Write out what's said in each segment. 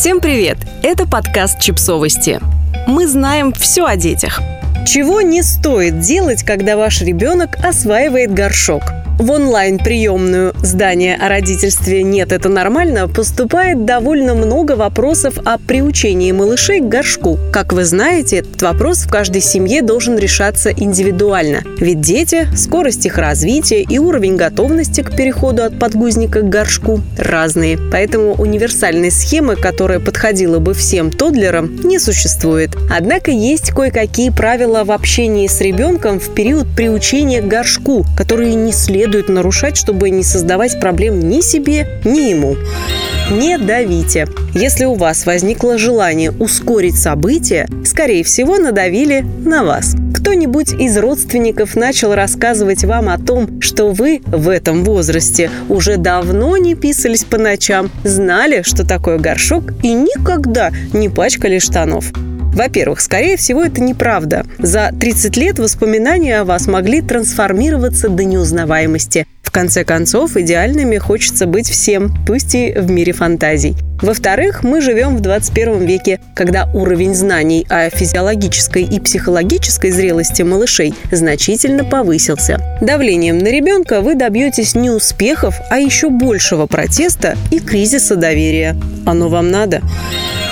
Всем привет! Это подкаст «Чипсовости». Мы знаем все о детях. Чего не стоит делать, когда ваш ребенок осваивает горшок – в онлайн-приемную здания о родительстве «Нет, это нормально» поступает довольно много вопросов о приучении малышей к горшку. Как вы знаете, этот вопрос в каждой семье должен решаться индивидуально. Ведь дети, скорость их развития и уровень готовности к переходу от подгузника к горшку разные. Поэтому универсальной схемы, которая подходила бы всем тодлерам, не существует. Однако есть кое-какие правила в общении с ребенком в период приучения к горшку, которые не следует следует нарушать, чтобы не создавать проблем ни себе, ни ему. Не давите. Если у вас возникло желание ускорить события, скорее всего, надавили на вас. Кто-нибудь из родственников начал рассказывать вам о том, что вы в этом возрасте уже давно не писались по ночам, знали, что такое горшок и никогда не пачкали штанов. Во-первых, скорее всего, это неправда. За 30 лет воспоминания о вас могли трансформироваться до неузнаваемости. В конце концов, идеальными хочется быть всем, пусть и в мире фантазий. Во-вторых, мы живем в 21 веке, когда уровень знаний о физиологической и психологической зрелости малышей значительно повысился. Давлением на ребенка вы добьетесь не успехов, а еще большего протеста и кризиса доверия. Оно вам надо?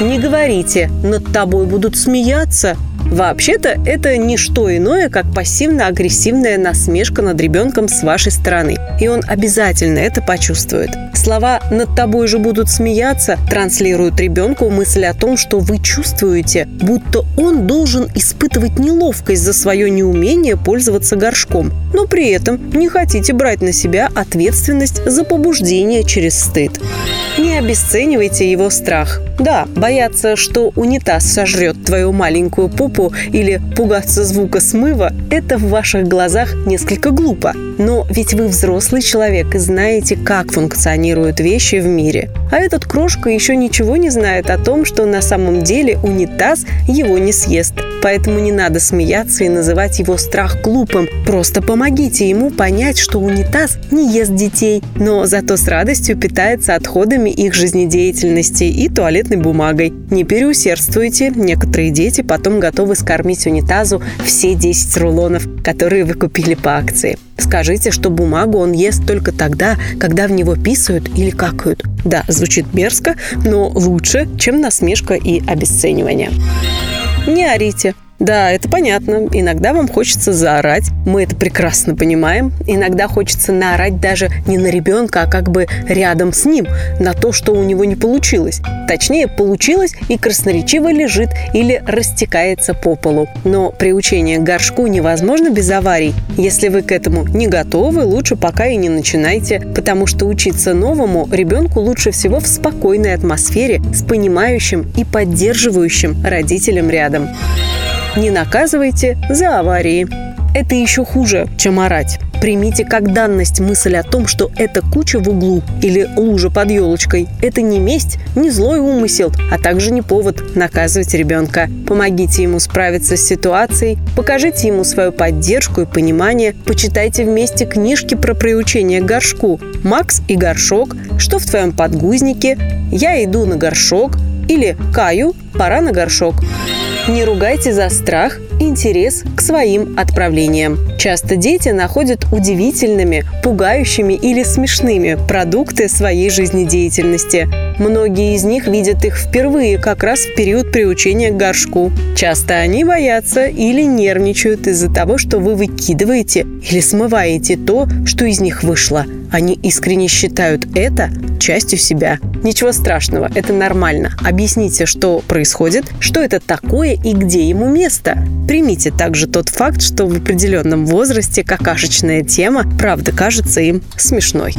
Не говорите, над тобой будут смеяться. Вообще-то это не что иное, как пассивно-агрессивная насмешка над ребенком с вашей стороны. И он обязательно это почувствует. Слова «над тобой же будут смеяться» транслируют ребенку мысль о том, что вы чувствуете, будто он должен испытывать неловкость за свое неумение пользоваться горшком, но при этом не хотите брать на себя ответственность за побуждение через стыд. Не обесценивайте его страх. Да, бояться, что унитаз сожрет твою маленькую попу или пугаться звука смыва – это в ваших глазах несколько глупо. Но ведь вы взрослый человек и знаете, как функционируют вещи в мире. А этот крошка еще ничего не знает о том, что на самом деле унитаз его не съест. Поэтому не надо смеяться и называть его страх глупым. Просто помогите ему понять, что унитаз не ест детей, но зато с радостью питается отходами их жизнедеятельности и туалетной бумагой. Не переусердствуйте, некоторые дети потом готовы скормить унитазу все 10 рулонов, которые вы купили по акции. Скажите, что бумагу он ест только тогда, когда в него писают или какают. Да, звучит мерзко, но лучше, чем насмешка и обесценивание. Не орите. Да, это понятно. Иногда вам хочется заорать. Мы это прекрасно понимаем. Иногда хочется наорать даже не на ребенка, а как бы рядом с ним, на то, что у него не получилось. Точнее, получилось и красноречиво лежит или растекается по полу. Но приучение к горшку невозможно без аварий. Если вы к этому не готовы, лучше пока и не начинайте, потому что учиться новому ребенку лучше всего в спокойной атмосфере с понимающим и поддерживающим родителем рядом. Не наказывайте за аварии. Это еще хуже, чем орать. Примите как данность мысль о том, что эта куча в углу или лужа под елочкой – это не месть, не злой умысел, а также не повод наказывать ребенка. Помогите ему справиться с ситуацией, покажите ему свою поддержку и понимание, почитайте вместе книжки про приучение к горшку «Макс и горшок», «Что в твоем подгузнике», «Я иду на горшок» или «Каю, пора на горшок». Не ругайте за страх, интерес к своим отправлениям. Часто дети находят удивительными, пугающими или смешными продукты своей жизнедеятельности. Многие из них видят их впервые, как раз в период приучения к горшку. Часто они боятся или нервничают из-за того, что вы выкидываете или смываете то, что из них вышло. Они искренне считают это частью себя. Ничего страшного, это нормально. Объясните, что происходит, что это такое и где ему место. Примите также тот факт, что в определенном возрасте какашечная тема правда кажется им смешной.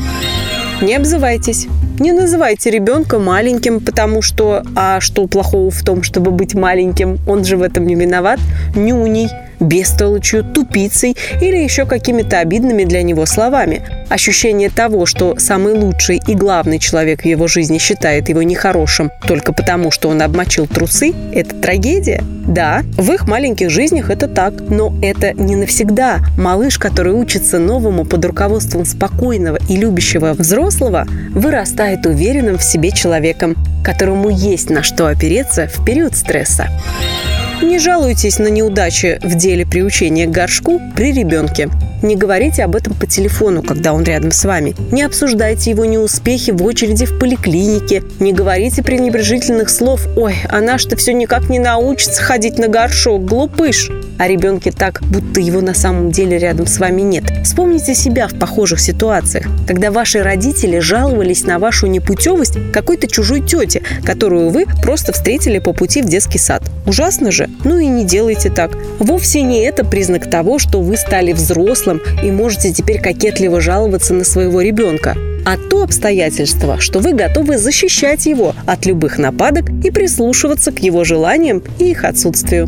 Не обзывайтесь. Не называйте ребенка маленьким, потому что, а что плохого в том, чтобы быть маленьким, он же в этом не виноват, нюней, бестолочью, тупицей или еще какими-то обидными для него словами. Ощущение того, что самый лучший и главный человек в его жизни считает его нехорошим только потому, что он обмочил трусы – это трагедия. Да, в их маленьких жизнях это так, но это не навсегда. Малыш, который учится новому под руководством спокойного и любящего взрослого, вырастает уверенным в себе человеком, которому есть на что опереться в период стресса. Не жалуйтесь на неудачи в деле приучения к горшку при ребенке. Не говорите об этом по телефону, когда он рядом с вами. Не обсуждайте его неуспехи в очереди в поликлинике. Не говорите пренебрежительных слов «Ой, она что все никак не научится ходить на горшок, глупыш!» О ребенке так, будто его на самом деле рядом с вами нет. Вспомните себя в похожих ситуациях, когда ваши родители жаловались на вашу непутевость какой-то чужой тете, которую вы просто встретили по пути в детский сад. Ужасно же? Ну и не делайте так. Вовсе не это признак того, что вы стали взрослым и можете теперь кокетливо жаловаться на своего ребенка а то обстоятельство, что вы готовы защищать его от любых нападок и прислушиваться к его желаниям и их отсутствию.